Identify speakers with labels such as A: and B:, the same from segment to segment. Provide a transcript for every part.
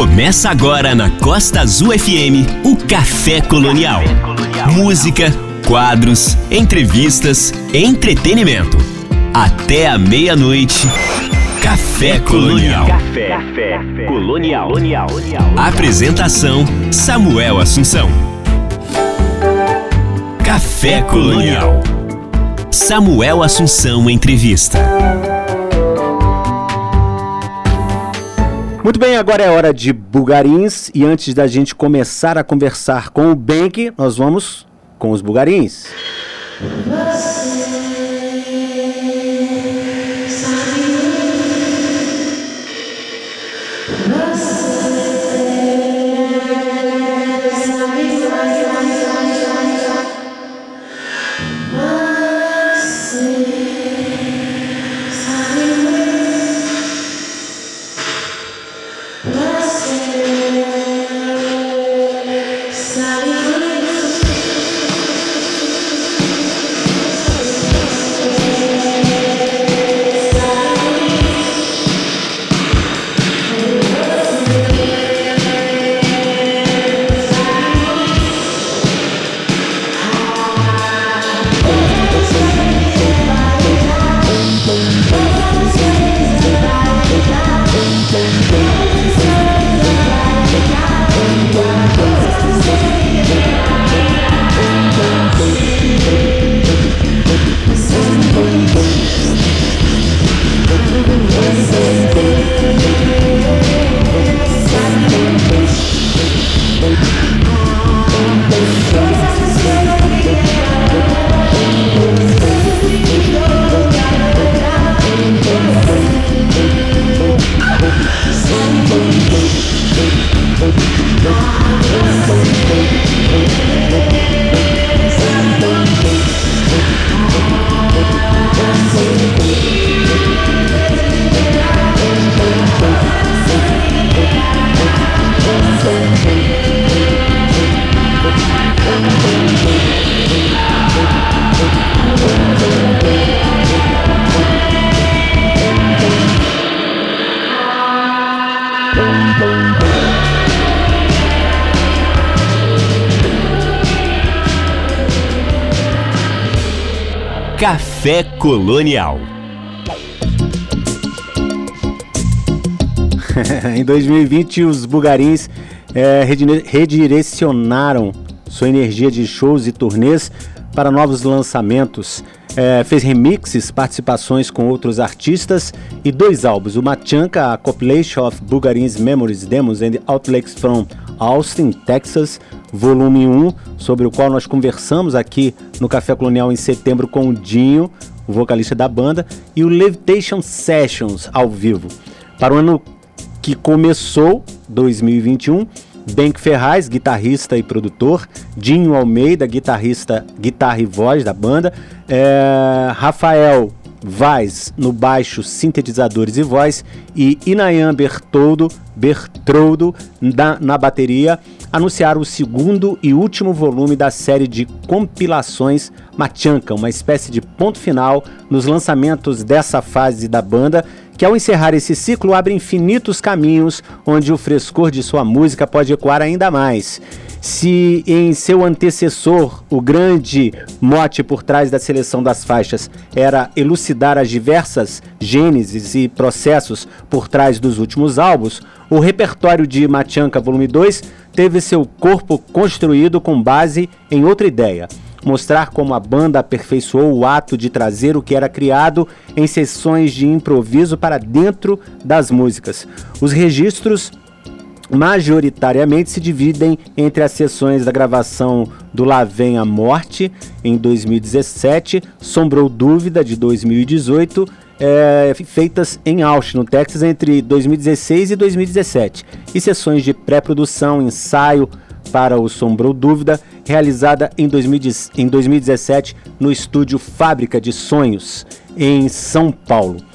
A: Começa agora na Costa Azul FM o Café Colonial. Música, quadros, entrevistas, entretenimento. Até a meia-noite. Café Colonial. Café, Colonial. Apresentação: Samuel Assunção. Café Colonial. Samuel Assunção Entrevista.
B: Muito bem, agora é hora de bugarins e antes da gente começar a conversar com o Bank, nós vamos com os bugarins. Café Colonial. em 2020, os bugarins é, redirecionaram sua energia de shows e turnês para novos lançamentos. É, fez remixes, participações com outros artistas e dois álbuns: o Machanka, a Compilation of Bulgarians Memories, Demos and Outlets from Austin, Texas, volume 1, sobre o qual nós conversamos aqui no Café Colonial em setembro com o Dinho, o vocalista da banda, e o Levitation Sessions ao vivo. Para o ano que começou, 2021, Bank Ferraz, guitarrista e produtor, Dinho Almeida, guitarrista, guitarra e voz da banda, é, Rafael Vaz no baixo, sintetizadores e voz, e Inayan Bertoldo, Bertroldo na, na bateria, anunciaram o segundo e último volume da série de compilações Machanka, uma espécie de ponto final nos lançamentos dessa fase da banda, que ao encerrar esse ciclo abre infinitos caminhos onde o frescor de sua música pode ecoar ainda mais. Se em seu antecessor o grande mote por trás da seleção das faixas era elucidar as diversas gêneses e processos por trás dos últimos álbuns, o repertório de Machanka Volume 2 teve seu corpo construído com base em outra ideia mostrar como a banda aperfeiçoou o ato de trazer o que era criado em sessões de improviso para dentro das músicas. Os registros majoritariamente se dividem entre as sessões da gravação do Lá Vem a Morte, em 2017, Sombrou Dúvida, de 2018, é, feitas em Austin, no Texas, entre 2016 e 2017, e sessões de pré-produção, ensaio para o Sombrou Dúvida, realizada em, 2017 no estúdio Fábrica de Sonhos, em São Paulo.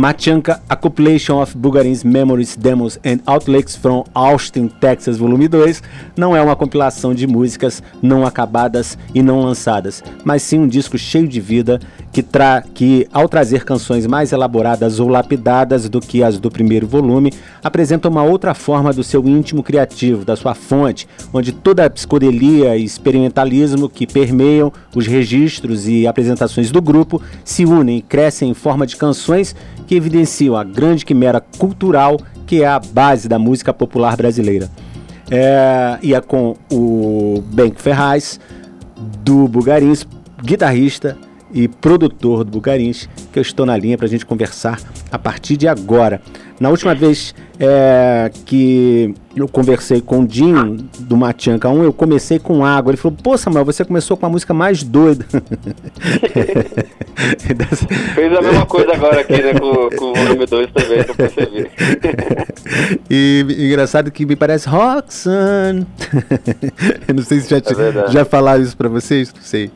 B: Machanka, A Compilation of Bulgarians Memories, Demos and Outlets from Austin, Texas, volume 2, não é uma compilação de músicas não acabadas e não lançadas, mas sim um disco cheio de vida que, tra que ao trazer canções mais elaboradas ou lapidadas do que as do primeiro volume, apresenta uma outra forma do seu íntimo criativo, da sua fonte, onde toda a psicodelia e experimentalismo que permeiam os registros e apresentações do grupo se unem e crescem em forma de canções que evidenciam a grande quimera cultural que é a base da música popular brasileira. É, e é com o Benk Ferraz, do Bugarins, guitarrista e produtor do Bugarins, que eu estou na linha para a gente conversar a partir de agora. Na última vez é, que eu conversei com o Dinho do Matianca 1, eu comecei com água. Ele falou: Pô, Samuel, você começou com a música mais doida.
C: Fez a mesma coisa agora aqui, né? Com, com o volume 2 também, que eu percebi.
B: e engraçado que me parece Roxanne. eu não sei se já,
C: é
B: já falaram isso pra vocês, não sei.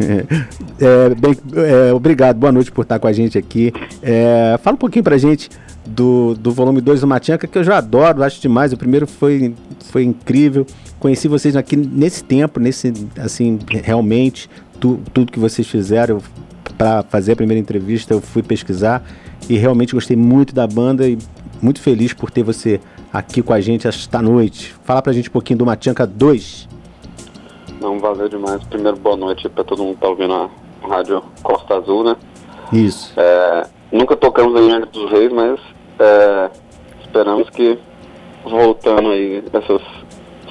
B: É, bem, é, obrigado, boa noite por estar com a gente aqui. É, fala um pouquinho pra gente do, do volume 2 do Matianca, que eu já adoro, acho demais. O primeiro foi, foi incrível. Conheci vocês aqui nesse tempo, nesse, assim, realmente, tu, tudo que vocês fizeram para fazer a primeira entrevista, eu fui pesquisar e realmente gostei muito da banda e muito feliz por ter você aqui com a gente esta noite. Fala pra gente um pouquinho do Matianca 2.
C: Não, valeu demais. Primeiro, boa noite para todo mundo que tá ouvindo a rádio Costa Azul, né?
B: Isso.
C: É, nunca tocamos em Angra dos Reis, mas é, esperamos que voltando aí essas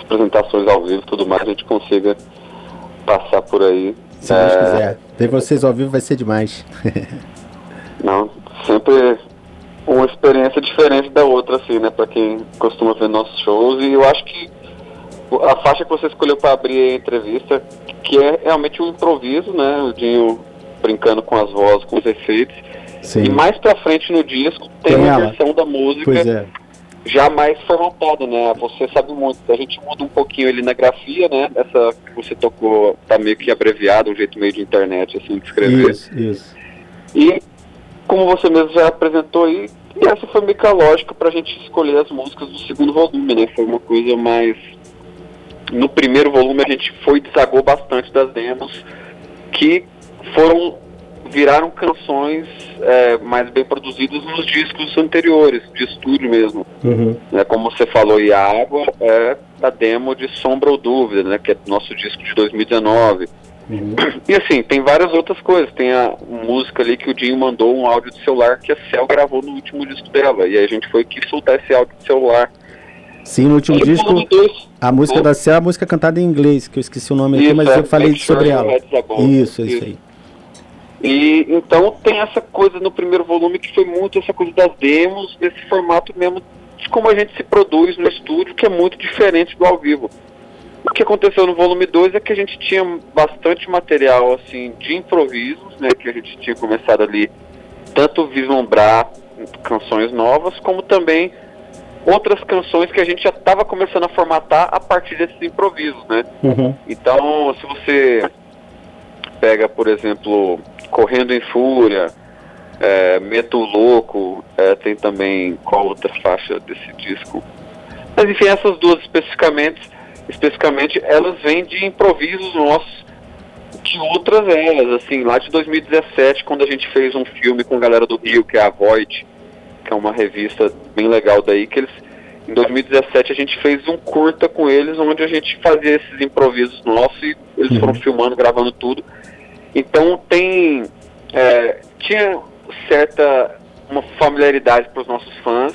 C: apresentações ao vivo e tudo mais, a gente consiga passar por aí.
B: Se é, Deus quiser. Ter vocês ao vivo vai ser demais.
C: não, sempre uma experiência diferente da outra, assim, né? Pra quem costuma ver nossos shows. E eu acho que a faixa que você escolheu para abrir a entrevista, que é realmente um improviso, né? O Dinho brincando com as vozes, com os efeitos. Sim. E mais pra frente no disco tem, tem uma ela. versão da música
B: é.
C: já mais formatada, né? Você sabe muito, a gente muda um pouquinho ali na grafia, né? Essa que você tocou tá meio que abreviada, um jeito meio de internet, assim, de escrever.
B: Isso, isso.
C: E como você mesmo já apresentou aí, essa foi meio que a lógica pra gente escolher as músicas do segundo volume, né? Foi uma coisa mais no primeiro volume a gente foi desagou bastante das demos que foram viraram canções é, mais bem produzidas nos discos anteriores, de estúdio mesmo.
B: Uhum.
C: É, como você falou, e a Água é a demo de Sombra ou Dúvida, né, que é nosso disco de 2019. Uhum. E assim, tem várias outras coisas. Tem a música ali que o Dinho mandou um áudio de celular que a Cel gravou no último disco dela. E a gente foi que soltar esse áudio de celular.
B: Sim, no último disco, a música da Céu é a música cantada em inglês, que eu esqueci o nome
C: isso,
B: aqui, mas
C: é,
B: eu falei sobre ela. Isso, isso, isso aí.
C: E então tem essa coisa no primeiro volume que foi muito essa coisa das demos, desse formato mesmo de como a gente se produz no estúdio, que é muito diferente do ao vivo. O que aconteceu no volume 2 é que a gente tinha bastante material assim de improvisos, né, que a gente tinha começado ali tanto vislumbrar canções novas, como também outras canções que a gente já estava começando a formatar a partir desses improvisos, né?
B: Uhum.
C: Então, se você pega, por exemplo, Correndo em Fúria, é, Meto Louco, é, tem também qual outra faixa desse disco? Mas enfim, essas duas especificamente, especificamente elas vêm de improvisos nossos de outras eras, assim, lá de 2017, quando a gente fez um filme com a galera do Rio, que é a Void, que é uma revista bem legal daí, que eles em 2017 a gente fez um curta com eles, onde a gente fazia esses improvisos nossos e eles uhum. foram filmando, gravando tudo. Então tem é, tinha certa uma familiaridade para os nossos fãs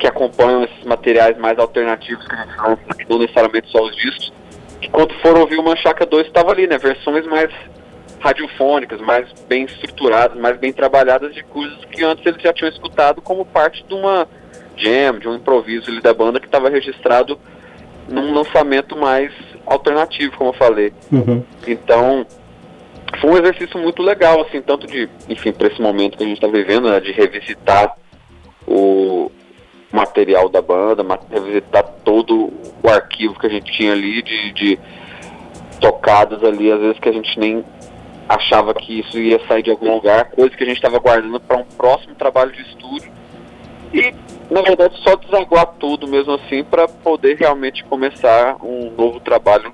C: que acompanham esses materiais mais alternativos que a gente lança, não necessariamente só os discos, que quando foram ouvir o Manchaca 2 estava ali, né? Versões mais radiofônicas, mais bem estruturadas, mais bem trabalhadas de coisas que antes eles já tinham escutado como parte de uma jam, de um improviso ali da banda que estava registrado num lançamento mais alternativo, como eu falei.
B: Uhum.
C: Então, foi um exercício muito legal, assim, tanto de, enfim, para esse momento que a gente está vivendo, né, de revisitar o material da banda, revisitar todo o arquivo que a gente tinha ali de, de tocadas ali, às vezes que a gente nem achava que isso ia sair de algum lugar, coisa que a gente estava guardando para um próximo trabalho de estúdio. E, na verdade, só desaguar tudo mesmo assim para poder realmente começar um novo trabalho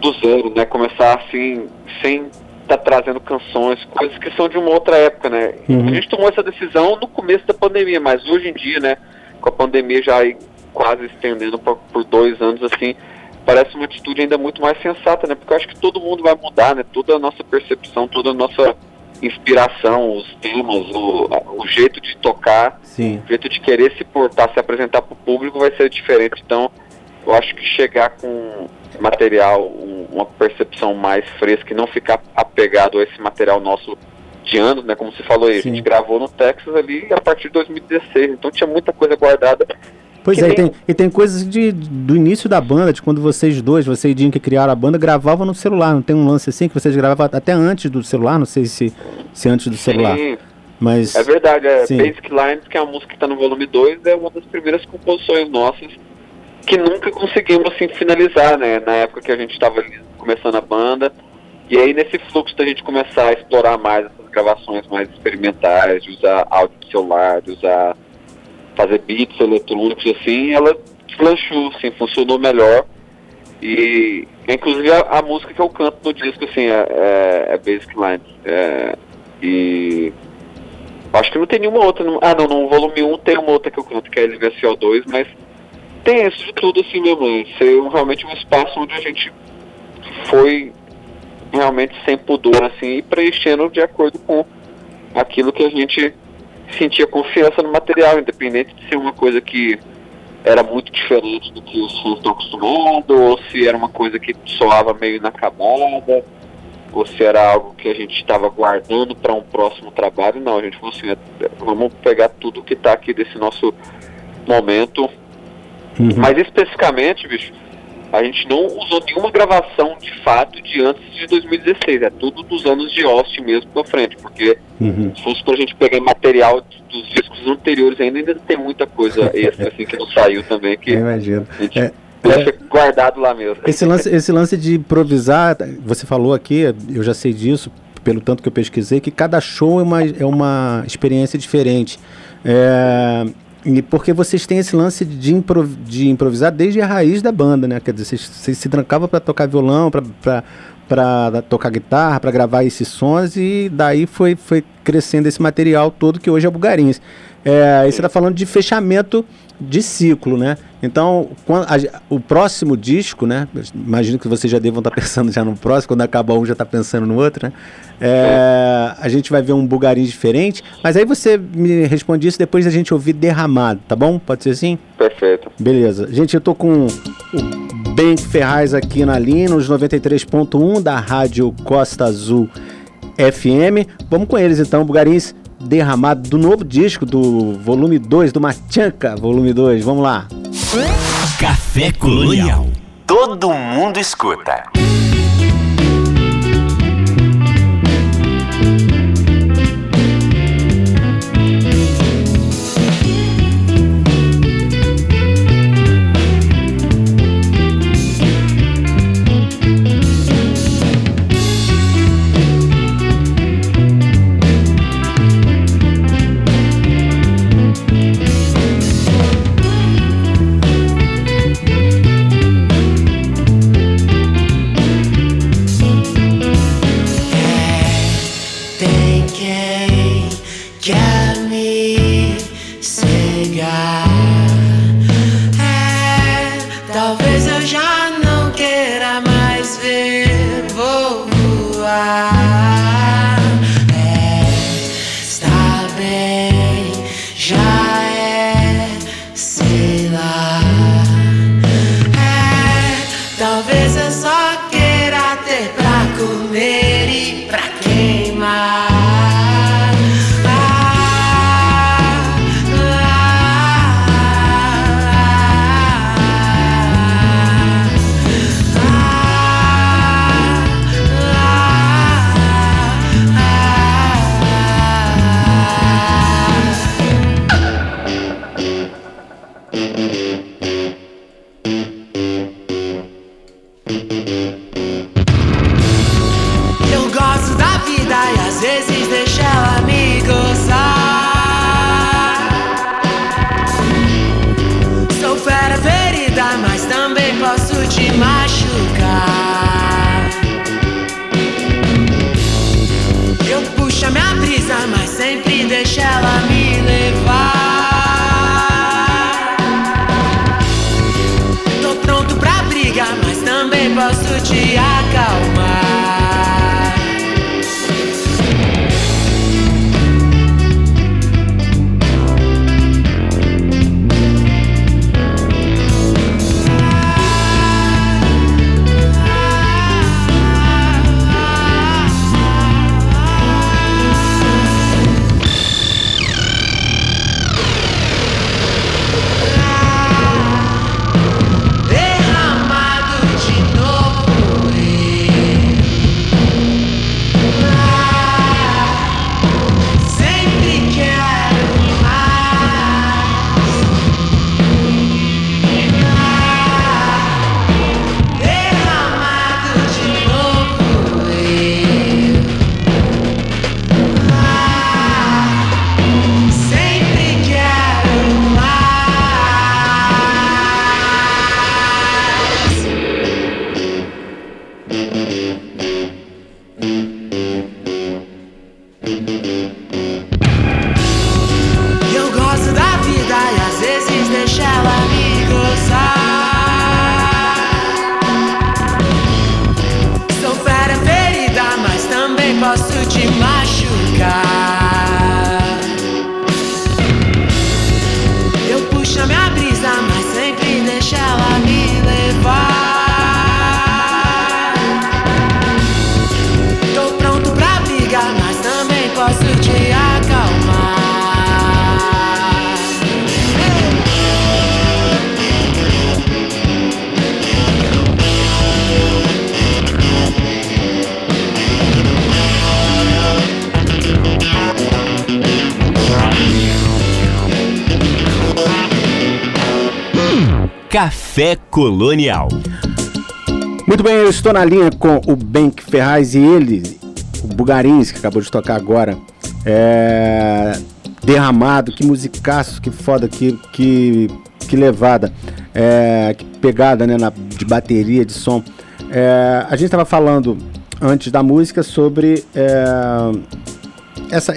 C: do zero, né? Começar assim, sem estar tá trazendo canções, coisas que são de uma outra época, né? Uhum. A gente tomou essa decisão no começo da pandemia, mas hoje em dia, né, com a pandemia já quase estendendo por, por dois anos assim, parece uma atitude ainda muito mais sensata, né? Porque eu acho que todo mundo vai mudar, né? Toda a nossa percepção, toda a nossa inspiração, os temas, o, o jeito de tocar, Sim. o jeito de querer se portar, se apresentar para o público vai ser diferente. Então, eu acho que chegar com material, um, uma percepção mais fresca e não ficar apegado a esse material nosso de anos, né? Como você falou aí, Sim. a gente gravou no Texas ali a partir de 2016, então tinha muita coisa guardada
B: Pois é, e tem, e tem coisas de, do início da banda, de quando vocês dois, você e Dinho que criaram a banda, gravavam no celular. Não tem um lance assim que vocês gravavam até antes do celular? Não sei se, se antes do celular. Sim. Mas,
C: é verdade, é sim. Basic Lines, que é a música que está no volume 2, é uma das primeiras composições nossas que nunca conseguimos assim finalizar, né? Na época que a gente estava começando a banda. E aí nesse fluxo da gente começar a explorar mais essas gravações mais experimentais, de usar áudio de celular, de usar fazer beats eletrônicos assim, ela deslanchou, assim, funcionou melhor. E inclusive a, a, música que eu canto no disco, assim, é, é, é Basic Lines. É, e acho que não tem nenhuma outra. No, ah não, no volume 1 tem uma outra que eu canto, que é LVCO2, mas tem isso de tudo assim mesmo. Ser realmente um espaço onde a gente foi realmente sem pudor, assim, e preenchendo de acordo com aquilo que a gente sentia confiança no material, independente de ser uma coisa que era muito diferente do que os fãs estão acostumados, ou se era uma coisa que soava meio inacabada, ou se era algo que a gente estava guardando para um próximo trabalho. Não, a gente falou assim, é, vamos pegar tudo que está aqui desse nosso momento. Uhum. Mas especificamente, bicho, a gente não usou nenhuma gravação de fato de antes de 2016. É tudo dos anos de Austin mesmo pra frente, porque uhum. se fosse pra gente pegar material dos discos anteriores ainda, ainda tem muita coisa extra assim que não saiu também. Que
B: Eu imagino.
C: A gente é, deixa é, guardado lá mesmo.
B: Esse lance, esse lance de improvisar, você falou aqui, eu já sei disso, pelo tanto que eu pesquisei, que cada show é uma, é uma experiência diferente. É, e porque vocês têm esse lance de, improv de improvisar desde a raiz da banda, né? Quer dizer, vocês, vocês se trancavam para tocar violão, para tocar guitarra, para gravar esses sons e daí foi, foi crescendo esse material todo que hoje é Bugarins. É, aí você está falando de fechamento de ciclo, né? Então, quando, a, o próximo disco, né? Imagino que vocês já devam estar pensando já no próximo, quando acaba um já está pensando no outro, né? É, a gente vai ver um bugarim diferente, mas aí você me responde isso depois da gente ouvir Derramado, tá bom? Pode ser assim?
C: Perfeito.
B: Beleza. Gente, eu tô com o Ben Ferraz aqui na linha, nos 93.1 da Rádio Costa Azul FM. Vamos com eles então, Bugarins derramado do novo disco, do volume 2, do Machanca, volume 2. Vamos lá.
D: Café Colonial. Todo mundo escuta.
B: Muito bem, eu estou na linha com o Benk Ferraz e ele, o Bugarins, que acabou de tocar agora. É... Derramado, que musicaço, que foda, que, que, que levada, é... que pegada né, na, de bateria, de som. É... A gente estava falando antes da música sobre é, essa,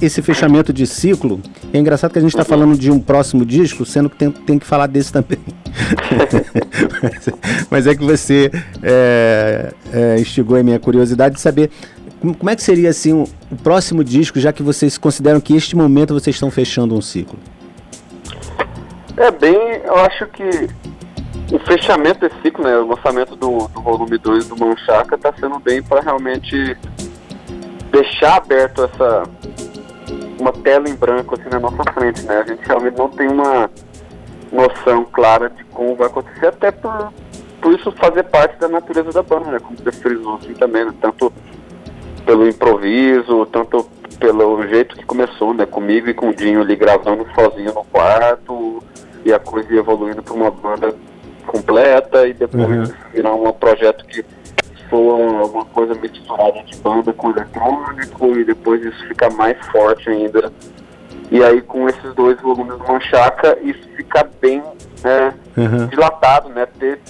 B: esse fechamento de ciclo, é engraçado que a gente está falando de um próximo disco, sendo que tem, tem que falar desse também. mas, é que você é, é, instigou a minha curiosidade de saber como é que seria assim o próximo disco, já que vocês consideram que este momento vocês estão fechando um ciclo.
C: É bem, eu acho que o fechamento desse ciclo, né, o lançamento do, do volume 2 do Manchaca está sendo bem para realmente deixar aberto essa uma tela em branco assim na nossa frente, né? A gente realmente não tem uma noção clara de como vai acontecer, até por, por isso fazer parte da natureza da banda, né? Como você frisou assim também, né? Tanto pelo improviso, tanto pelo jeito que começou, né? Comigo e com o Dinho ali gravando sozinho no quarto e a coisa evoluindo para uma banda completa e depois uhum. virar um projeto que soa alguma coisa misturada de banda com eletrônico e depois isso fica mais forte ainda. E aí com esses dois volumes do Manchaca, isso fica bem né, uhum. dilatado, né? Ter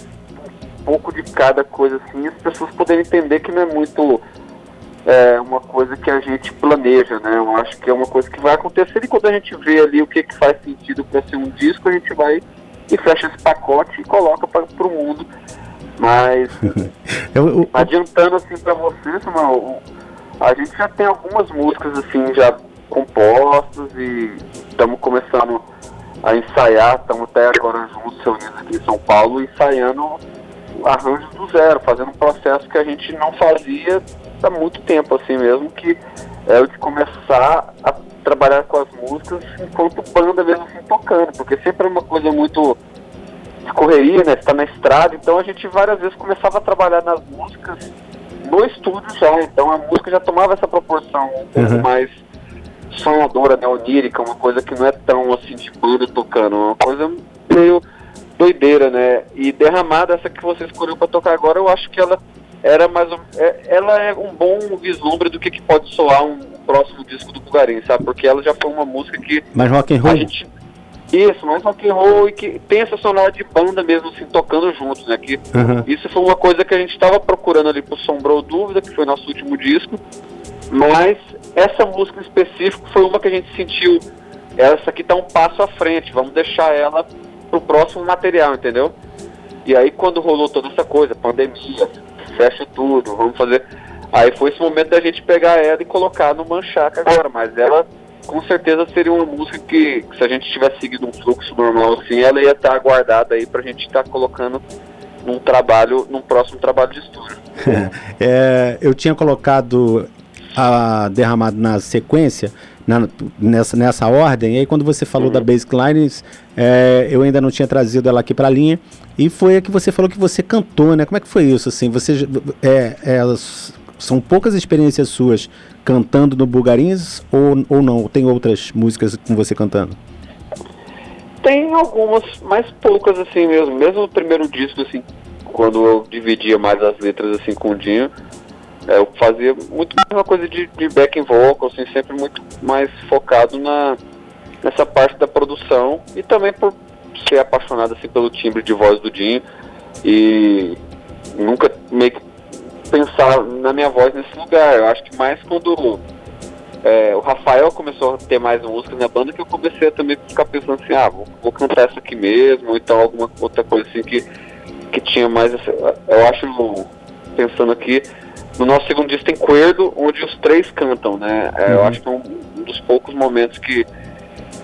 C: um pouco de cada coisa assim, as pessoas poderem entender que não é muito é, uma coisa que a gente planeja, né? Eu acho que é uma coisa que vai acontecer e quando a gente vê ali o que, que faz sentido para ser um disco, a gente vai e fecha esse pacote e coloca para o mundo mas, eu, eu, adiantando assim para vocês, mano, a gente já tem algumas músicas assim já compostas e estamos começando a ensaiar, estamos até agora juntos reunidos aqui em São Paulo, ensaiando arranjos do zero, fazendo um processo que a gente não fazia há muito tempo assim mesmo, que é o de começar a trabalhar com as músicas enquanto banda mesmo assim tocando, porque sempre é uma coisa muito correria, né? Está na estrada, então a gente várias vezes começava a trabalhar nas músicas no estúdio já, então a música já tomava essa proporção um pouco uhum. mais sonadora, né, onírica, uma coisa que não é tão assim de banda tocando, uma coisa meio doideira, né? E derramada essa que você escolheu para tocar agora, eu acho que ela era mais é, ela é um bom vislumbre do que, que pode soar um próximo disco do Bugarim, sabe? Porque ela já foi uma música que
B: mais rock and roll. Gente
C: Isso, mais rock and roll e que tem essa sonora de banda mesmo, assim, tocando juntos, né? Que
B: Aham.
C: isso foi uma coisa que a gente estava procurando ali pro Sombrou Dúvida, que foi nosso último disco, mas essa música em específico foi uma que a gente sentiu, essa aqui tá um passo à frente, vamos deixar ela pro próximo material, entendeu? E aí quando rolou toda essa coisa, pandemia, fecha tudo, vamos fazer. Aí foi esse momento da gente pegar ela e colocar no Manchaca agora, mas ela com certeza seria uma música que, se a gente tivesse seguido um fluxo normal assim, ela ia estar guardada aí pra gente estar colocando num trabalho, num próximo trabalho de estúdio.
B: É, eu tinha colocado a derramado na sequência, na- nessa, nessa ordem, e aí quando você falou da Basic Lines, é, eu ainda não tinha trazido ela aqui pra linha, e foi a que você falou que você cantou, né? Como é que foi isso, assim? Você, é, é, são poucas experiências suas cantando no Bulgarins, ou, ou não? Tem outras músicas com você cantando?
C: Tem algumas, mas poucas assim mesmo. Mesmo no primeiro disco, assim, quando eu dividia mais as letras assim com o Dinho, é, eu fazia muito mais uma coisa de, de backing vocal, assim, sempre muito mais focado na, nessa parte da produção e também por ser apaixonado assim, pelo timbre de voz do Dinho e nunca meio que pensar na minha voz nesse lugar. Eu acho que mais quando é, o Rafael começou a ter mais música na banda que eu comecei a também ficar pensando assim, ah, vou, vou cantar essa aqui mesmo, ou então alguma outra coisa assim que, que tinha mais essa, eu acho, pensando aqui, no nosso segundo disco tem Cuerdo, onde os três cantam, né? É, Eu
B: Uhum.
C: acho que é um, um dos poucos momentos que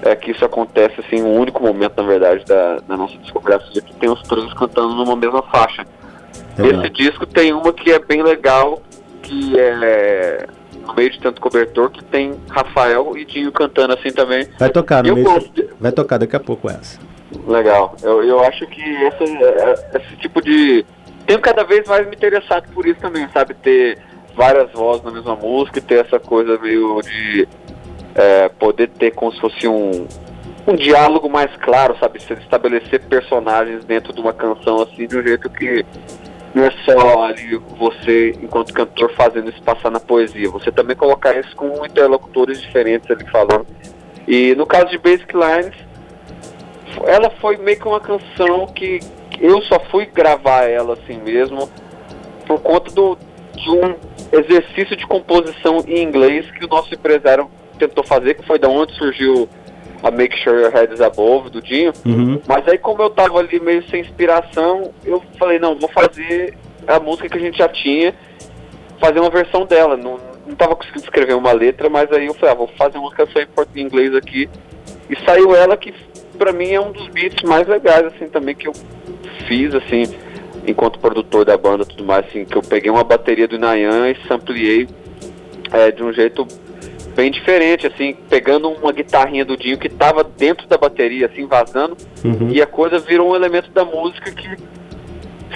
C: é, que isso acontece, assim, um único momento, na verdade, da, da nossa discografia, que tem os três cantando numa mesma faixa.
B: Legal.
C: Esse disco tem uma que é bem legal, que é no meio de tanto cobertor, que tem Rafael e Dinho cantando assim também.
B: Vai tocar no
C: Eu
B: meio.
C: gosto de-
B: Vai tocar daqui a pouco essa.
C: Legal. Eu, eu acho que essa, é- esse tipo de. Tenho cada vez mais me interessado por isso também, sabe? Ter várias vozes na mesma música e ter essa coisa meio de é, poder ter como se fosse um, um diálogo mais claro, sabe? Se estabelecer personagens dentro de uma canção assim, de um jeito que não é só ali você, enquanto cantor, fazendo isso passar na poesia. Você também colocar isso com interlocutores diferentes ali falando. E no caso de Basic Lines, ela foi meio que uma canção que eu só fui gravar ela assim mesmo por conta do, de um exercício de composição em inglês que o nosso empresário tentou fazer, que foi da onde surgiu a Make Sure Your Head is Above, do Dinho.
B: Uhum.
C: Mas aí como eu tava ali meio sem inspiração, eu falei, não, vou fazer a música que a gente já tinha, fazer uma versão dela. Não, não tava conseguindo escrever uma letra, mas aí eu falei, ah, vou fazer uma canção em inglês aqui. E saiu ela que pra mim é um dos beats mais legais, assim, também que eu fiz, assim, enquanto produtor da banda tudo mais, assim, que eu peguei uma bateria do Nayan e sampliei é, de um jeito bem diferente, assim, pegando uma guitarrinha do Dinho que tava dentro da bateria, assim, vazando,
B: Uhum.
C: e a coisa virou um elemento da música que,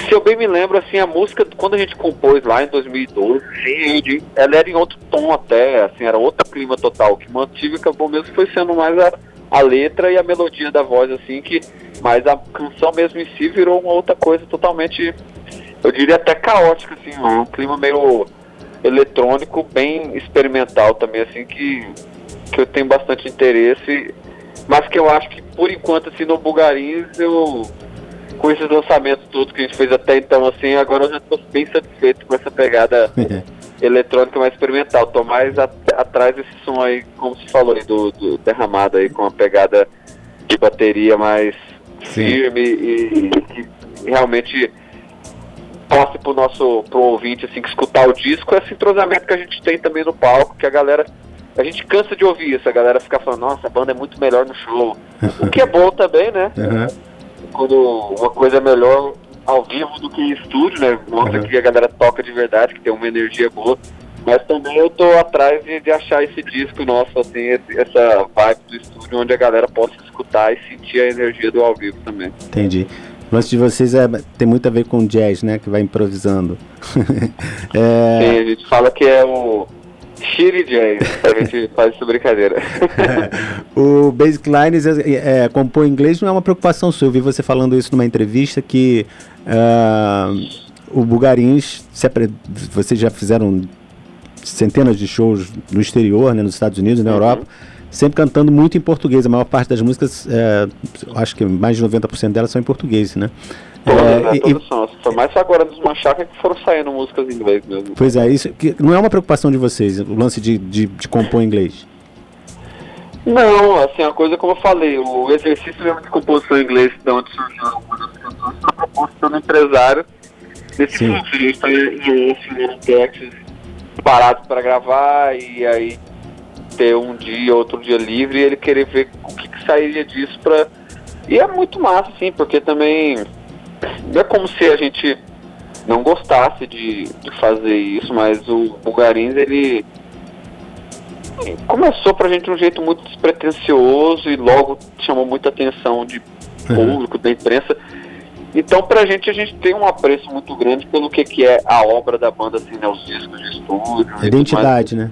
C: se eu bem me lembro, assim, a música, quando a gente compôs lá em 2012, gente, ela era em outro tom até, assim, era outro clima total. Que mantive e acabou mesmo foi sendo mais a, a letra e a melodia da voz, assim, que, mas a canção mesmo em si virou uma outra coisa totalmente, eu diria até caótica, assim, um clima meio eletrônico, bem experimental também, assim, que, que eu tenho bastante interesse, mas que eu acho que, por enquanto, assim, no Bulgarins, eu com esses lançamentos todos que a gente fez até então, assim, agora eu já tô bem satisfeito com essa pegada eletrônica mais experimental. Tô mais at- atrás desse som aí, como se falou aí, do, do derramado aí, com uma pegada de bateria mais
B: Sim.
C: firme e, e que realmente passe pro nosso pro ouvinte assim que escutar o disco esse entrosamento que a gente tem também no palco, que a galera a gente cansa de ouvir isso, a galera fica falando, nossa, a banda é muito melhor no show. O que é bom também, né?
B: Uhum.
C: quando uma coisa é melhor ao vivo do que em estúdio, né? Mostra
B: Uhum.
C: que a galera toca de verdade, que tem uma energia boa. Mas também eu tô atrás de, de achar esse disco nosso, assim, esse- essa vibe do estúdio, onde a galera possa escutar e sentir a energia do ao vivo também.
B: Entendi. O lance de vocês é, tem muito a ver com jazz, né? Que vai improvisando. É,
C: Sim, a gente fala que é o Shitty Jazz, a gente faz essa brincadeira.
B: o Basic Lines é, é, compor em inglês não é uma preocupação sua. Eu vi você falando isso numa entrevista que ah, o Bulgarins, vocês já fizeram centenas de shows no exterior, né, nos Estados Unidos, na
C: Uhum.
B: Europa. sempre cantando muito em português. A maior parte das músicas, é, acho que mais de 90% delas são em português, né? É,
C: né?
B: e-
C: são. Foi mais agora dos Machaca que foram saindo músicas em inglês mesmo.
B: Pois é, isso que não é uma preocupação de vocês, o lance de, de, de compor em inglês.
C: Não, assim, a coisa como eu falei, o exercício mesmo de composição em inglês, de onde surgiu algumas das canções, foi proposto pelo empresário nesse
B: Sim.
C: fluxo. A gente está em em Texas, parado para gravar e aí ter um dia, outro dia livre e ele querer ver o que, que sairia disso pra... E é muito massa, assim, porque também é como se a gente não gostasse de, de fazer isso, mas o Bulgarins, ele começou pra gente de um jeito muito despretensioso e logo chamou muita atenção de público, da imprensa. Então pra gente a gente tem um apreço muito grande pelo que, que é a obra da banda, assim, né, os discos de estúdio. mais.
B: Identidade, né?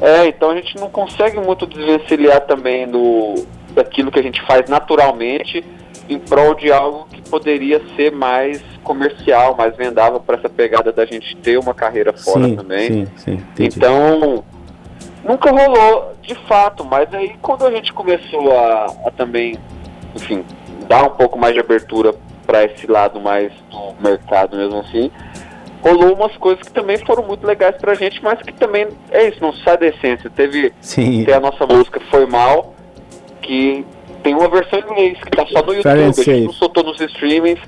C: É, então a gente não consegue muito desvencilhar também do, daquilo que a gente faz naturalmente em prol de algo que poderia ser mais comercial, mais vendável para essa pegada da gente ter uma carreira fora
B: sim,
C: também.
B: sim, sim.
C: Então, nunca rolou de fato, mas aí quando a gente começou a, a também, enfim, dar um pouco mais de abertura para esse lado mais do mercado mesmo assim, rolou umas coisas que também foram muito legais pra gente, mas que também é isso, não sai da essência. Teve
B: sim,
C: a nossa música Foi Mal, que tem uma versão em inglês que tá só no
B: Fair
C: YouTube, a gente não soltou nos streamings,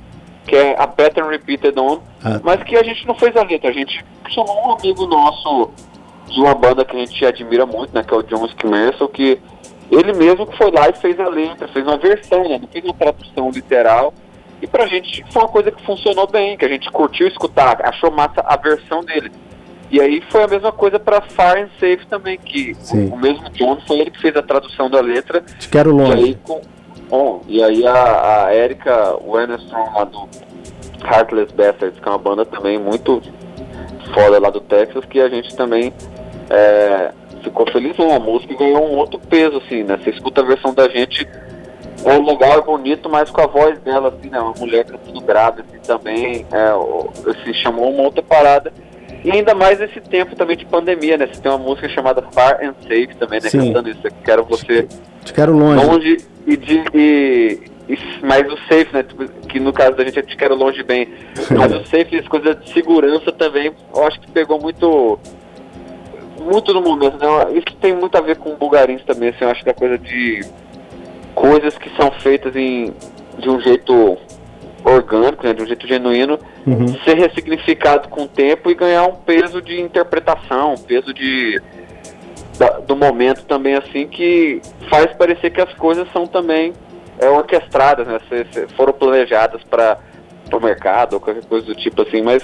C: que é a Better and Repeated On,
B: Ah.
C: mas que a gente não fez a letra, a gente chamou um amigo nosso de uma banda que a gente admira muito, né, que é o John Skimerson, que ele mesmo que foi lá e fez a letra, fez uma versão, né, não fez uma tradução literal, e pra gente foi uma coisa que funcionou bem, que a gente curtiu escutar, achou massa a versão dele. E aí foi a mesma coisa pra Far and Safe também, que
B: Sim.
C: o, mesmo John foi ele que fez a tradução da letra,
B: te quero
C: e aí,
B: longe.
C: com, bom, e aí a, a Erika Wennerstrom lá do Heartless Bastards, que é uma banda também muito foda lá do Texas, que a gente também é, ficou feliz com a música e ganhou um outro peso, assim, né? Você escuta a versão da gente, é legal, é bonito, mas com a voz dela, assim, né? Uma mulher cantando grave, assim, também, é, assim, chamou uma outra parada. E ainda mais nesse tempo também de pandemia, né? Você tem uma música chamada Far and Safe também, né?
B: Sim.
C: Cantando isso, quero você
B: Te quero longe.
C: longe e de e, e- mas o safe, né? tipo, Que no caso da gente a gente quer o longe bem. Mas o safe, as coisas de segurança também, eu acho que pegou muito muito no momento, né? Isso tem muito a ver com o Bulgarins também, assim, eu acho que é coisa de coisas que são feitas em de um jeito orgânico, né, de um jeito genuíno,
B: Uhum.
C: ser ressignificado com o tempo e ganhar um peso de interpretação, um peso de da- do momento também assim que faz parecer que as coisas são também é, orquestradas, né? Se, se foram planejadas para o mercado ou qualquer coisa do tipo assim, mas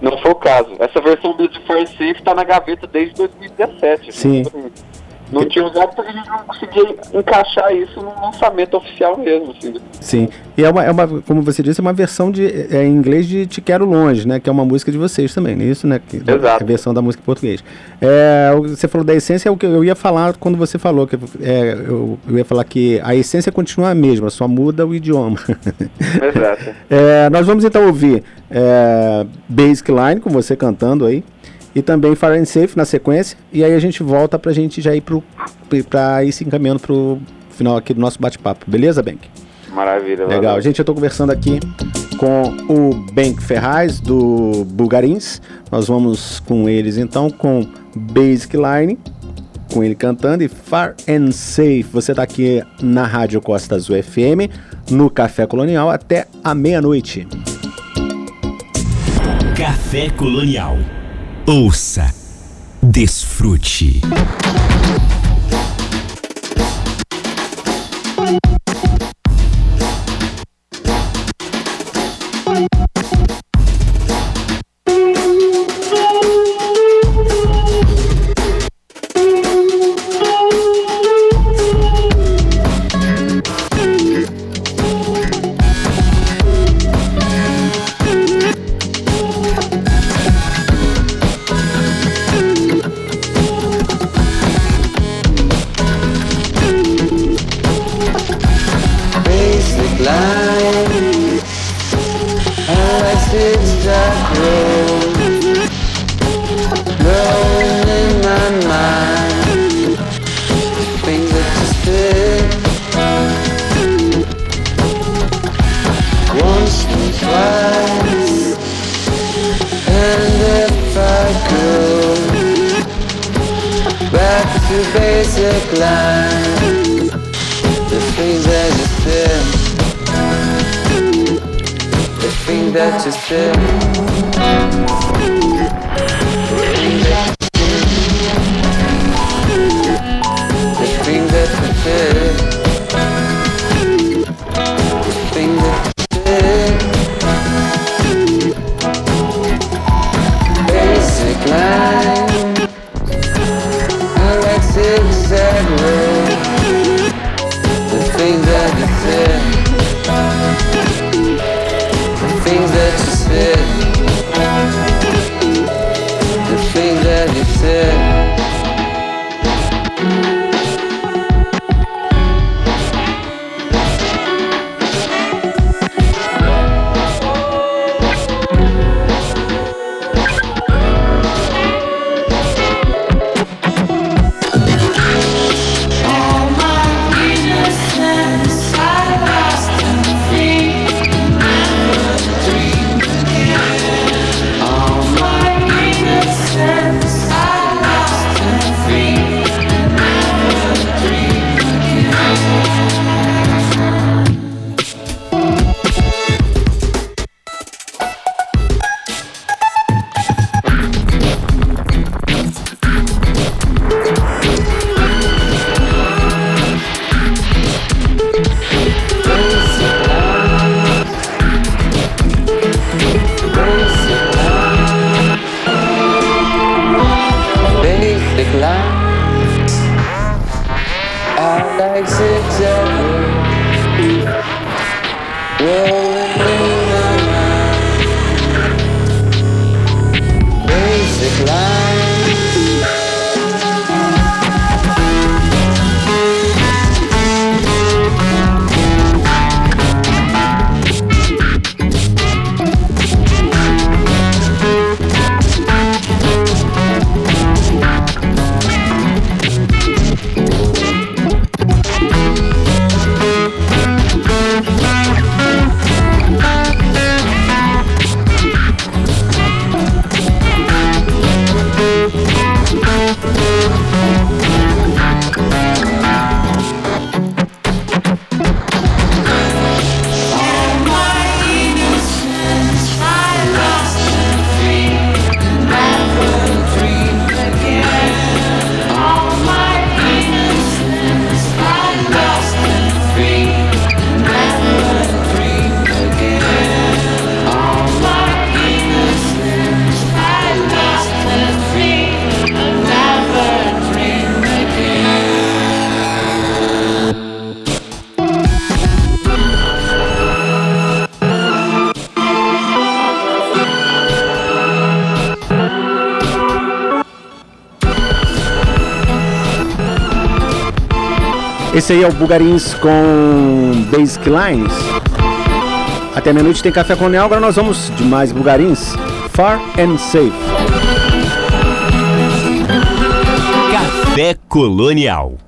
C: não foi o caso. Essa versão do Fire Safe está na gaveta desde 2017.
B: Sim.
C: Assim, Não tinha usado porque a gente não conseguia encaixar isso no lançamento oficial mesmo, assim.
B: Sim. E é uma, é uma, como você disse, é uma versão de, é, em inglês de Te Quero Longe, né? Que é uma música de vocês também, não é isso, né? Que,
C: Exato.
B: A versão da música em português. É, você falou da essência, é o que eu ia falar quando você falou, que é, eu, eu ia falar que a essência continua a mesma, só muda o idioma.
C: Exato.
B: É, nós vamos então ouvir é, Basic Line com você cantando aí. E também Fire and Safe na sequência. E aí a gente volta pra gente já ir pro, pra ir se encaminhando pro final aqui do nosso bate-papo. Beleza, Bank?
C: Maravilha.
B: Legal.
C: valeu.
B: Gente, eu tô conversando aqui com o Bank Ferraz do Bulgarins. Nós vamos com eles então com Basic Line, com ele cantando e Far and Safe. Você tá aqui na Rádio Costa Azul FM, no Café Colonial até a meia-noite.
A: Café Colonial. Ouça, desfrute.
E: the basic line. The thing that you feel. The thing that you feel. The thing that you
D: feel.
B: esse aí é o Bugarins com Basic Lines. Até meia-noite tem Café Colonial, agora nós vamos de mais Bugarins. Far and Safe.
A: Café Colonial.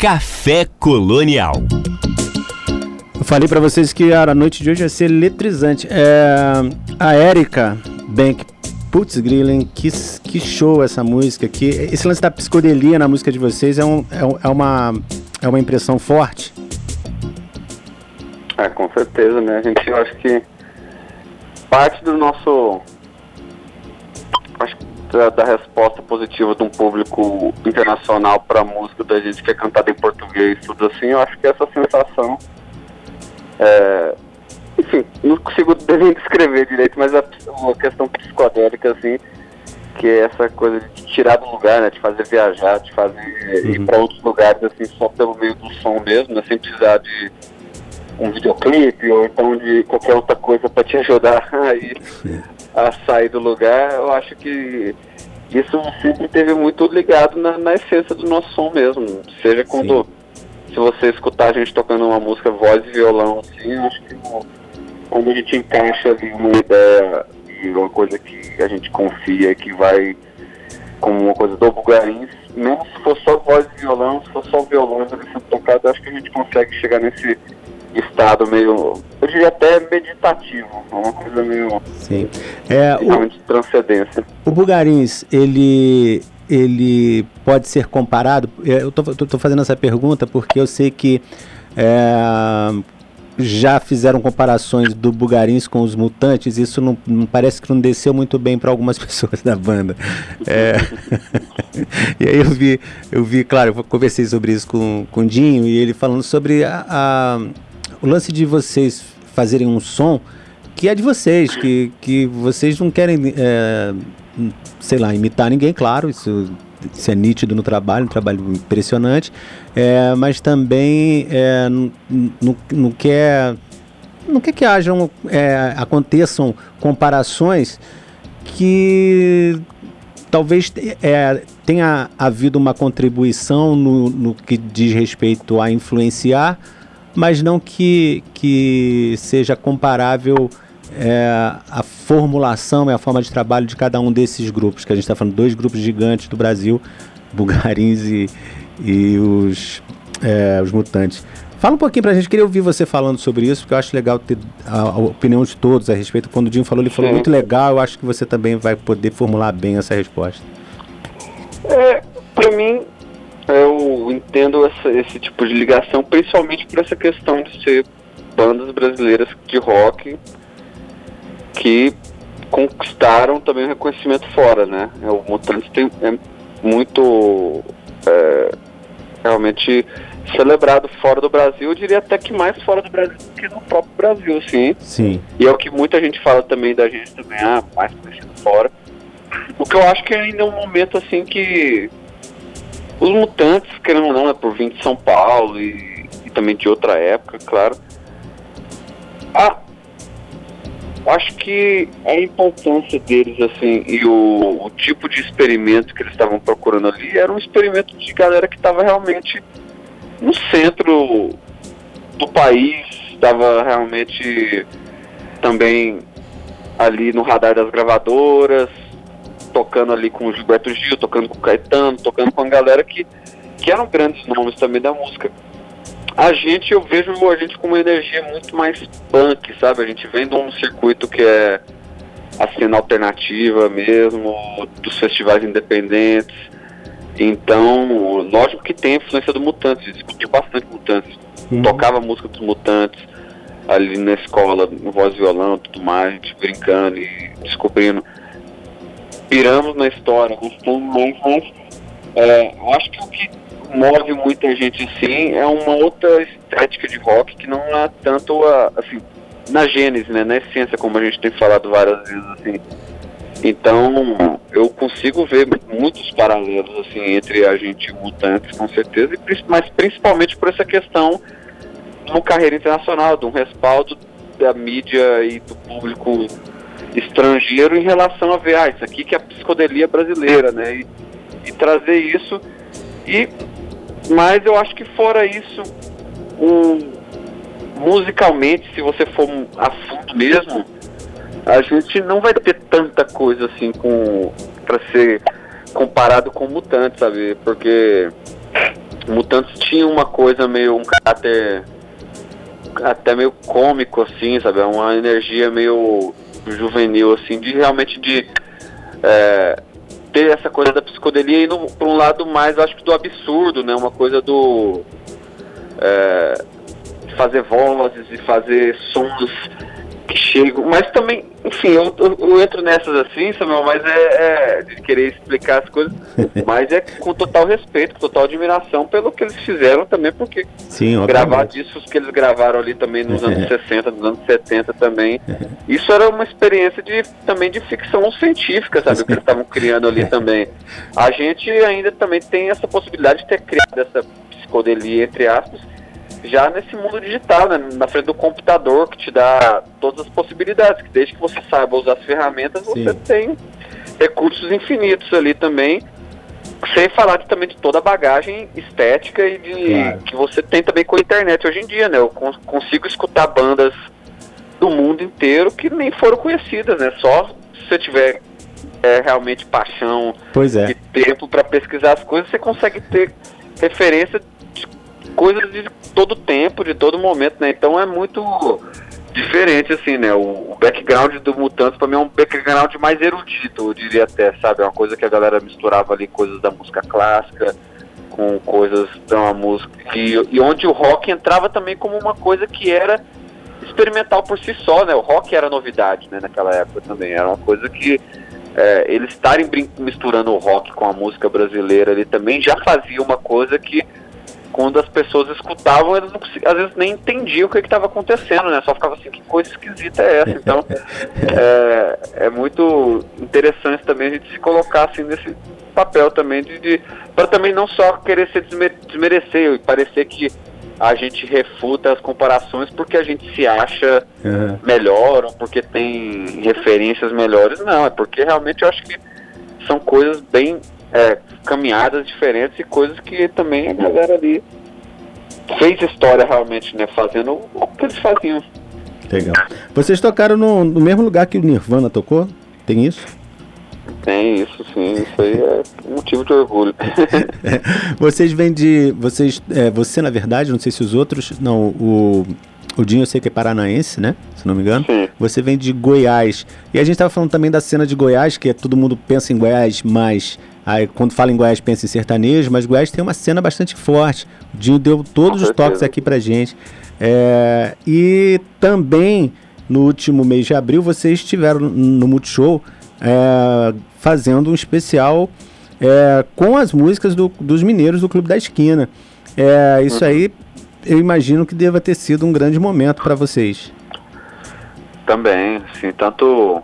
A: Café Colonial.
B: Eu falei pra vocês que a noite de hoje vai ser eletrizante. É, a Erika Bank, putz, Grillen, que, que show essa música aqui. Esse lance da psicodelia na música de vocês é, um, é, é uma, é uma impressão forte.
C: É, com certeza, né? A gente, eu acho que parte do nosso. Da, da resposta positiva de um público internacional para a música da gente que é cantada em português, tudo assim, eu acho que essa sensação. É, enfim, não consigo nem descrever direito, mas a, uma questão psicodélica, assim, que é essa coisa de tirar do lugar, né? De fazer viajar, de fazer ir para outros lugares, assim, só pelo meio do som mesmo, né? Sem precisar de um videoclipe ou então de qualquer outra coisa para te ajudar a, a sair do lugar, eu acho que isso sempre teve muito ligado na, na essência do nosso som mesmo. Seja quando se você escutar a gente tocando uma música voz e violão, assim, eu acho que quando a gente encaixa ali uma ideia e uma coisa que a gente confia que vai como uma coisa do Bugarins, mesmo se for só voz e violão, se for só ali sendo tocado, acho que a gente consegue chegar nesse estado meio, eu diria até meditativo, uma coisa meio
B: Sim. É, o,
C: de transcendência.
B: o Bugarins, ele, ele pode ser comparado. é, Eu tô fazendo essa pergunta porque eu sei que é, já fizeram comparações do Bugarins com os Mutantes. Isso não, não parece que não desceu muito bem para algumas pessoas da banda. É, e aí eu vi, eu vi, claro, eu conversei sobre isso com, com o Dinho e ele falando sobre a- a, o lance de vocês fazerem um som que é de vocês, que, que vocês não querem, é, sei lá, imitar ninguém, claro, isso, isso é nítido no trabalho, um trabalho impressionante, é, mas também é, não, não, quer não quer que hajam, é, aconteçam comparações que talvez é, tenha havido uma contribuição no, no que diz respeito a influenciar, mas não que, que seja comparável é, a formulação e a forma de trabalho de cada um desses grupos, que a gente está falando, dois grupos gigantes do Brasil, Bugarins e, e os, é, os Mutantes. Fala um pouquinho pra gente, queria ouvir você falando sobre isso, porque eu acho legal ter a, a opinião de todos a respeito. Quando o Dinho falou, ele falou
C: Sim.
B: muito legal, eu acho que você também vai poder formular bem essa resposta.
C: É, pra mim, eu entendo essa- esse tipo de ligação, principalmente por essa questão de ser bandas brasileiras de rock que conquistaram também o reconhecimento fora, né? É, O Mutantes tem, é muito é, realmente celebrado fora do Brasil, eu diria até que mais fora do Brasil do que no próprio Brasil, assim.
B: Sim,
C: E é o que muita gente fala também da gente também, ah, mais conhecido fora. O que eu acho que ainda é um momento assim que os mutantes, querendo ou não, né, por vir de São Paulo e, e também de outra época, claro. Ah, acho que a importância deles, assim, e o, o tipo de experimento que eles estavam procurando ali era um experimento de galera que estava realmente no centro do país, estava realmente também ali no radar das gravadoras, tocando ali com o Gilberto Gil, tocando com o Caetano, tocando com a galera que, que eram grandes nomes também da música. A gente, eu vejo a gente com uma energia muito mais punk, sabe? A gente vem de um circuito que é a cena alternativa mesmo, dos festivais independentes. Então, lógico que tem influência do Mutantes, discutiu bastante Mutantes,
B: Uhum.
C: tocava música dos Mutantes ali na escola, no voz e violão e tudo mais, a gente brincando e descobrindo. Piramos na história, mais, mas é, eu acho que o que move muita gente assim é uma outra estética de rock que não é tanto a, assim, na gênese, né, na essência, como a gente tem falado várias vezes assim. Então, eu consigo ver muitos paralelos assim entre a gente e Mutantes, com certeza, mas principalmente por essa questão de uma carreira internacional, de um respaldo da mídia e do público estrangeiro em relação a ver, ah, isso aqui que é a psicodelia brasileira, né? E, e trazer isso. E, mas eu acho que fora isso, musicalmente, se você for a fundo mesmo, a gente não vai ter tanta coisa assim com para ser comparado com Mutantes, sabe? Porque Mutantes tinha uma coisa meio um caráter até meio cômico assim, sabe? Uma energia meio juvenil assim, de realmente de é, ter essa coisa da psicodelia indo para um lado mais, acho que do absurdo, né? Uma coisa do é, fazer vozes e fazer sons que chegam, mas também, enfim, eu, eu, eu entro nessas assim, Samuel, mas é, é de querer explicar as coisas, mas é com total respeito, com total admiração pelo que eles fizeram também, porque
B: sim,
C: gravar discos que eles gravaram ali também nos anos 60, nos anos 70 também. Isso era uma experiência de também de ficção científica, sabe? O que eles estavam criando ali também. A gente ainda também tem essa possibilidade de ter criado essa psicodelia, entre aspas, já nesse mundo digital, né? Na frente do computador, que te dá todas as possibilidades, que desde que você saiba usar as ferramentas,
B: Sim.
C: você tem recursos infinitos ali também. Sem falar de, também de toda a bagagem estética e de
B: Claro.
C: que você tem também com a internet hoje em dia, né? Eu cons- consigo escutar bandas do mundo inteiro que nem foram conhecidas, né? Só se você tiver é, realmente paixão
B: é.
C: e tempo para pesquisar as coisas, você consegue ter referência coisas de todo tempo, de todo momento, né? Então é muito diferente, assim, né? O, o background do Mutantes pra mim é um background mais erudito, eu diria até, sabe? É uma coisa que a galera misturava ali coisas da música clássica com coisas da música e, e onde o rock entrava também como uma coisa que era experimental por si só, né? O rock era novidade, né? Naquela época também era uma coisa que é, eles estarem misturando o rock com a música brasileira ali também já fazia uma coisa que quando as pessoas escutavam, eles não, às vezes nem entendiam o que estava acontecendo, né? Só ficava assim, que coisa esquisita é essa? Então, é, é muito interessante também a gente se colocar assim nesse papel também de, de para também não só querer se desme- desmerecer e parecer que a gente refuta as comparações porque a gente se acha
B: Aham.
C: melhor ou porque tem referências melhores, não, é porque realmente eu acho que são coisas bem é, caminhadas diferentes e coisas que também a galera ali fez história realmente, né, fazendo o que eles faziam.
B: Legal. Vocês tocaram no, no mesmo lugar que o Nirvana tocou? Tem isso?
C: Tem isso sim, isso aí é motivo de orgulho.
B: vocês vêm de. Vocês, é, você, na verdade, não sei se os outros. Não, o. O Dinho eu sei que é paranaense, né? Se não me engano.
C: Sim.
B: Você vem de Goiás. E a gente estava falando também da cena de Goiás, que é, todo mundo pensa em Goiás, mas aí, quando fala em Goiás pensa em sertanejo, mas Goiás tem uma cena bastante forte. O Dinho deu todos os toques aqui pra gente. É, e também no último mês de abril vocês estiveram no Multishow é, fazendo um especial é, com as músicas do, dos mineiros do Clube da Esquina. É, isso aí eu imagino que deva ter sido um grande momento para vocês.
C: Também, sim, tanto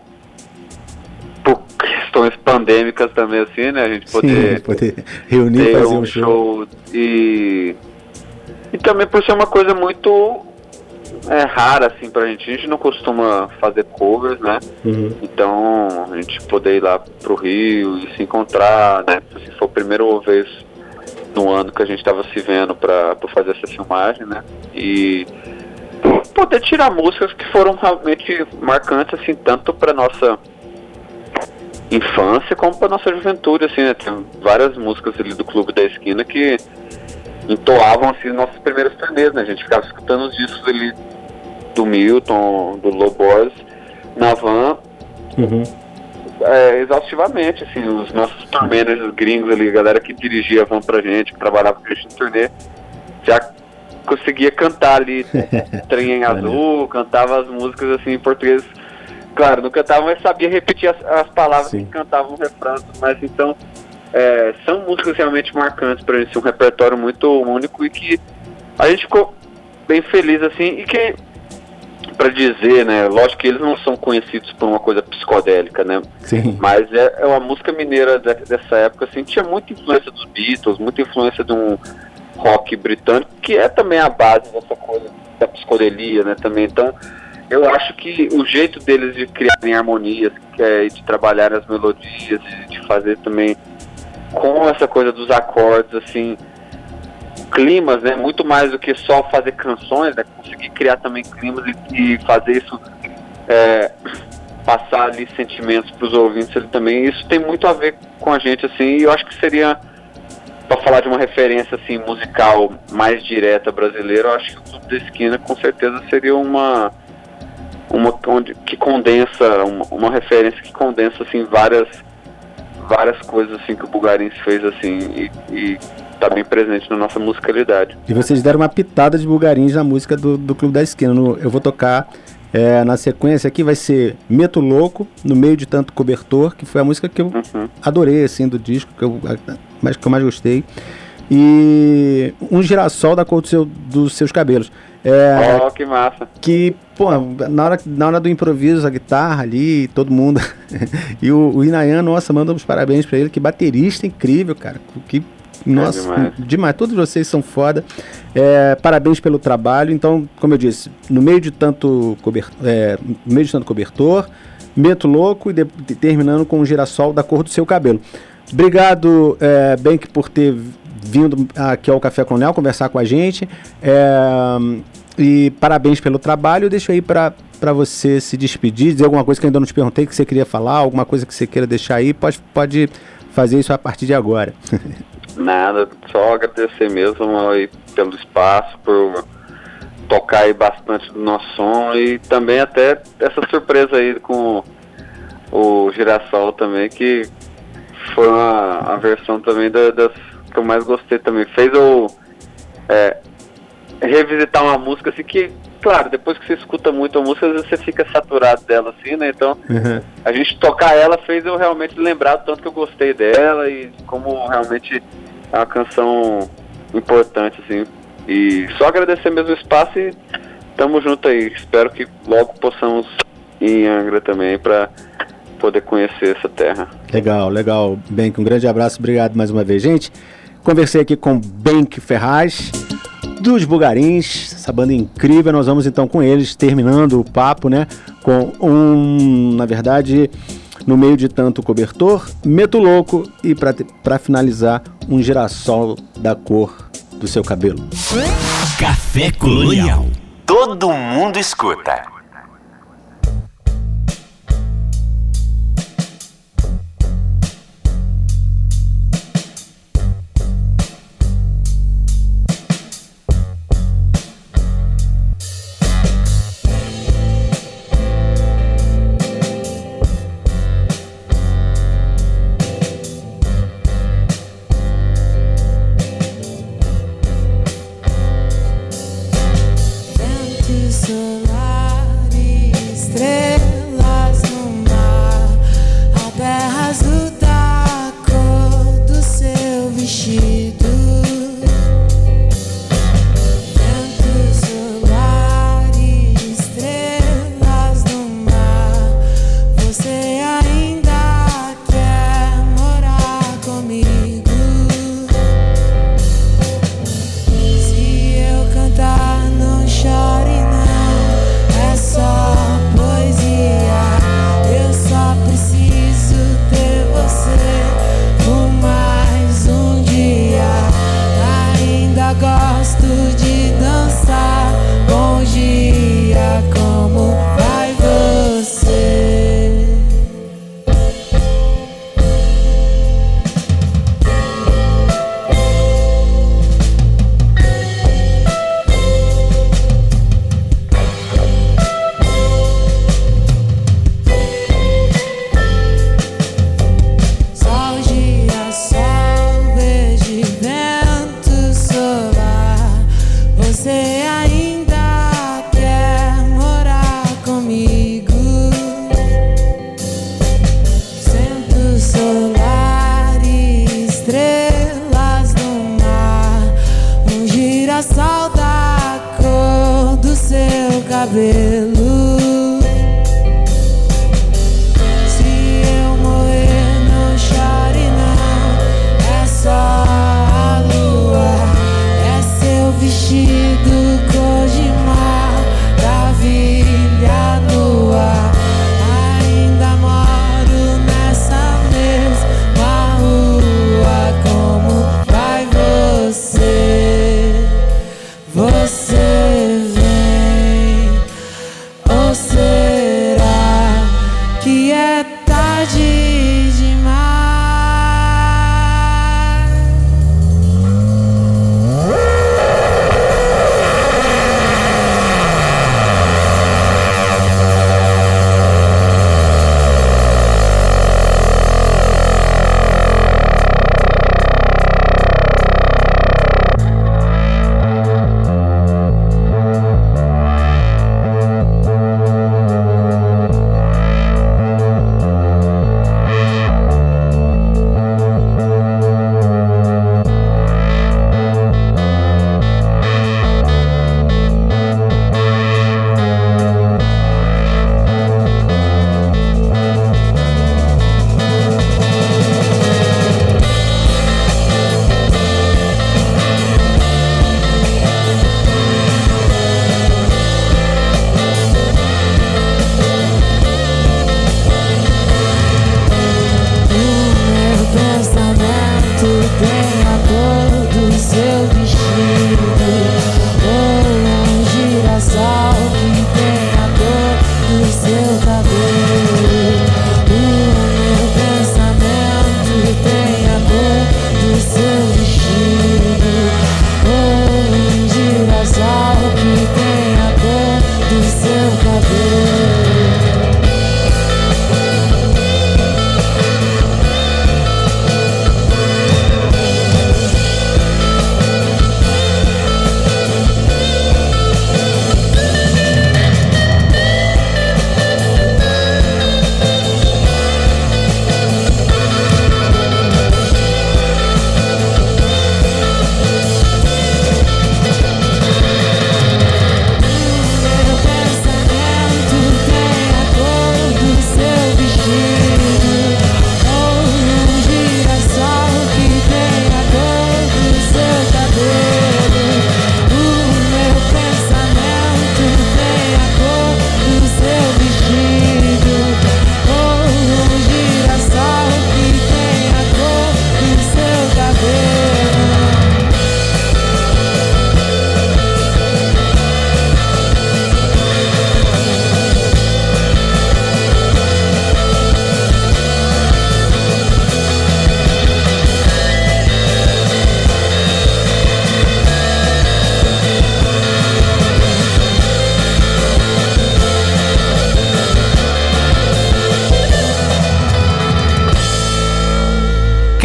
C: por questões pandêmicas também, assim, né? A gente poder,
B: sim, poder reunir fazer um, um show. show.
C: e e também por ser uma coisa muito é, rara, assim, pra gente. A gente não costuma fazer covers, né? Uhum. Então, a gente poder ir lá pro Rio e se encontrar, né? Se for a primeira vez no ano que a gente estava se vendo para fazer essa filmagem, né? E poder tirar músicas que foram realmente marcantes, assim, tanto para nossa infância como para nossa juventude, assim, né? Tem várias músicas ali do Clube da Esquina que entoavam, assim, nossos primeiros turnês, né? A gente ficava escutando os discos ali do Milton, do Lobos, na van.
B: Uhum
C: é, exaustivamente, assim, os nossos tour managers gringos ali, a galera que dirigia a van pra gente, que trabalhava com a gente no turnê, já conseguia cantar ali Trem em Azul, cantava as músicas assim em português. Claro, não cantava, mas sabia repetir as, as palavras Sim. que cantavam no refrão, mas então é, são músicas realmente marcantes pra gente, um repertório muito único e que a gente ficou bem feliz assim e que para dizer, né? Lógico que eles não são conhecidos por uma coisa psicodélica, né?
B: Sim.
C: Mas é, é uma música mineira de, dessa época, assim, tinha muita influência dos Beatles, muita influência de um rock britânico, que é também a base dessa coisa da psicodelia, né? Também. Então, eu acho que o jeito deles de criarem harmonias, é de trabalhar as melodias, de, de fazer também com essa coisa dos acordes, assim, climas, né? Muito mais do que só fazer canções, né? Conseguir criar também climas e, e fazer isso é, passar ali sentimentos para os ouvintes ele também. Isso tem muito a ver com a gente, assim, e eu acho que seria para falar de uma referência assim musical mais direta brasileira, eu acho que o Clube da Esquina com certeza seria uma uma onde, que condensa uma, uma referência que condensa assim várias várias coisas assim que o Bugarins fez assim e, e tá bem presente na nossa musicalidade.
B: E vocês deram uma pitada de bugarins na música do, do Clube da Esquina. No, eu vou tocar é, na sequência aqui, vai ser Meto Louco, no meio de tanto cobertor, que foi a música que eu uhum. adorei, assim, do disco, que eu, mas, que eu mais gostei. E um girassol da cor do seu, dos seus cabelos.
C: É, oh, que massa.
B: Que, pô, na hora, na hora do improviso, a guitarra ali, todo mundo. e o, o Inayan, nossa, manda uns parabéns para ele, que baterista incrível, cara. Que nossa, é demais. demais. Todos vocês são foda. É, parabéns pelo trabalho. Então, como eu disse, no meio de tanto cobertor, é, no meio de tanto cobertor, meto louco e de, de, terminando com o girassol da cor do seu cabelo. Obrigado, é, Bank, por ter vindo aqui ao Café Colonial conversar com a gente. É, e parabéns pelo trabalho. Deixo aí para para você se despedir, dizer alguma coisa que ainda não te perguntei que você queria falar, alguma coisa que você queira deixar aí, pode, pode fazer isso a partir de agora.
C: Nada, só agradecer mesmo aí pelo espaço, por tocar aí bastante do nosso som e também até essa surpresa aí com o Girassol também, que foi uma, uma versão também da, das que eu mais gostei também. Fez eu é, revisitar uma música assim que, claro, depois que você escuta muito a música, às vezes você fica saturado dela assim, né? Então, uhum. a gente tocar ela fez eu realmente lembrar do tanto que eu gostei dela e como realmente é uma canção importante, assim. E só agradecer mesmo o espaço e tamo junto aí. Espero que logo possamos ir em Angra também para poder conhecer essa terra.
B: Legal, legal. Benk, um grande abraço, obrigado mais uma vez, gente. Conversei aqui com Benk Ferraz dos Bugarins, essa banda incrível. Nós vamos então com eles, terminando o papo, né? Com um, na verdade, no meio de tanto cobertor, meto louco e para finalizar, um girassol da cor do seu cabelo.
A: Café Colonial. Todo mundo escuta.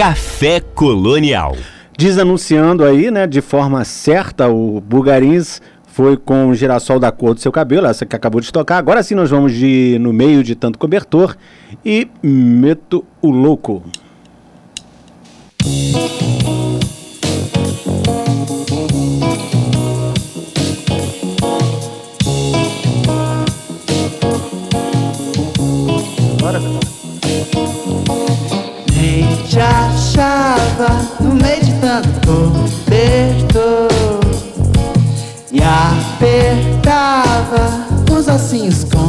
A: Café Colonial.
B: Desanunciando aí, né, de forma certa, o Bugarins foi com o girassol da cor do seu cabelo, essa que acabou de tocar. Agora sim nós vamos de No Meio de Tanto Cobertor e Meto o Louco.
F: no meio de tanto cobertor. e apertava os ossinhos com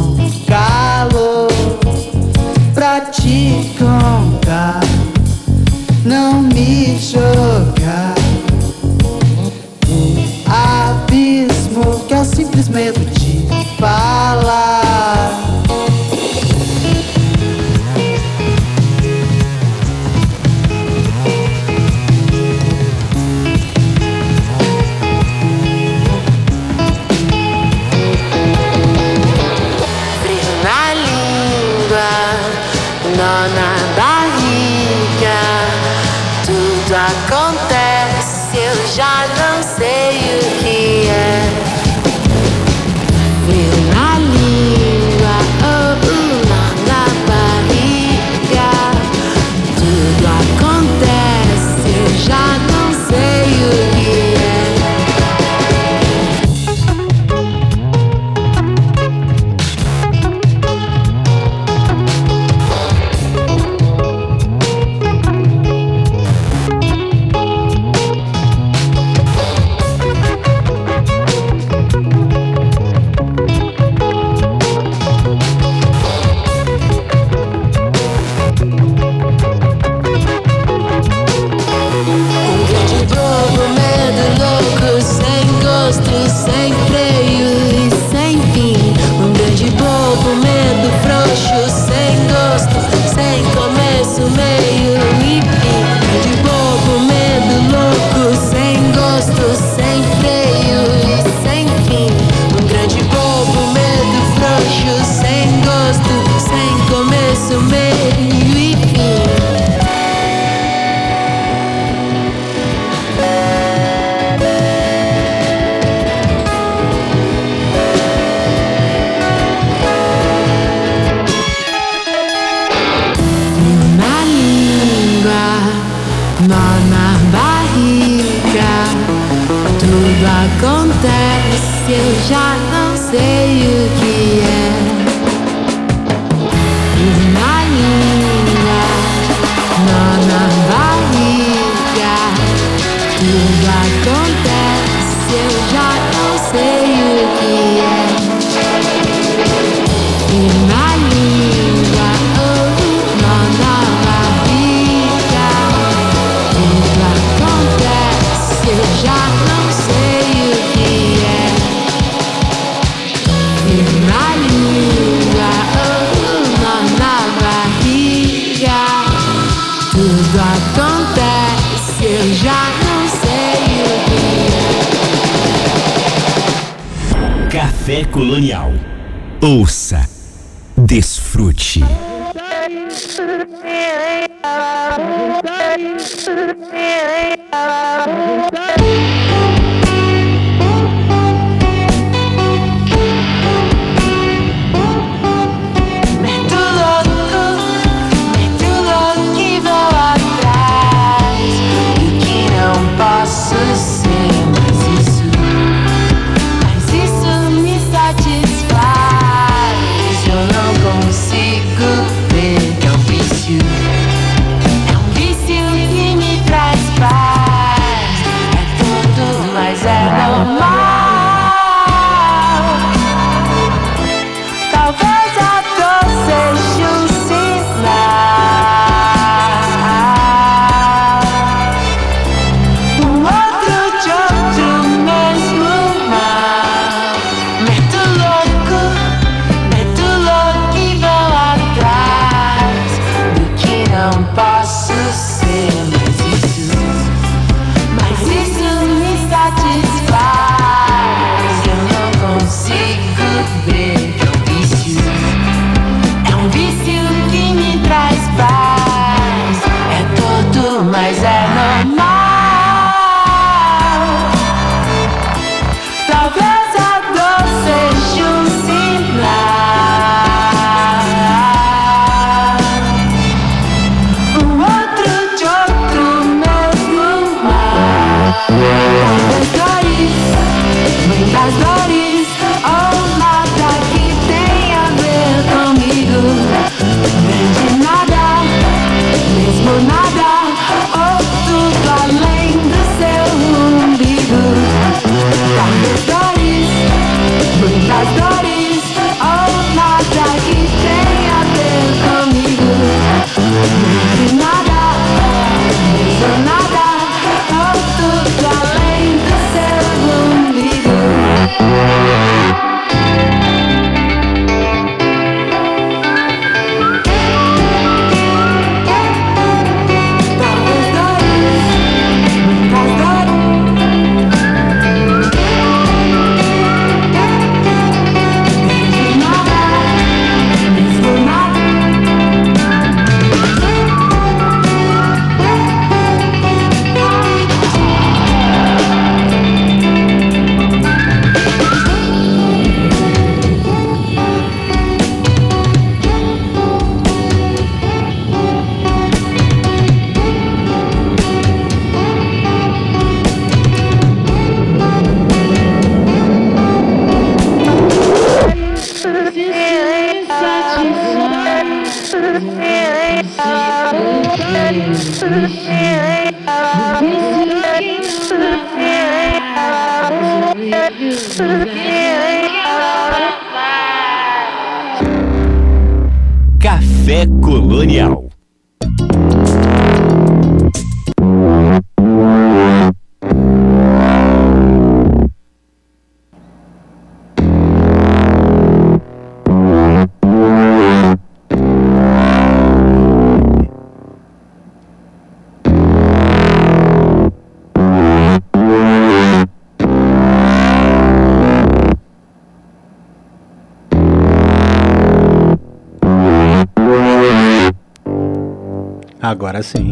B: Agora sim.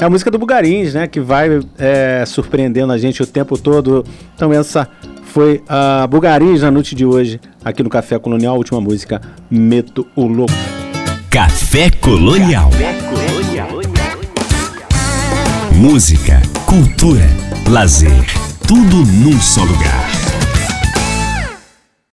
B: É a música do Bugarins, né? Que vai é, surpreendendo a gente o tempo todo. Então essa foi a Bugarins na noite de hoje, aqui no Café Colonial, a última música, Meto o Louco.
A: Café Colonial. Café Colonial. Música, cultura, lazer Tudo num só lugar.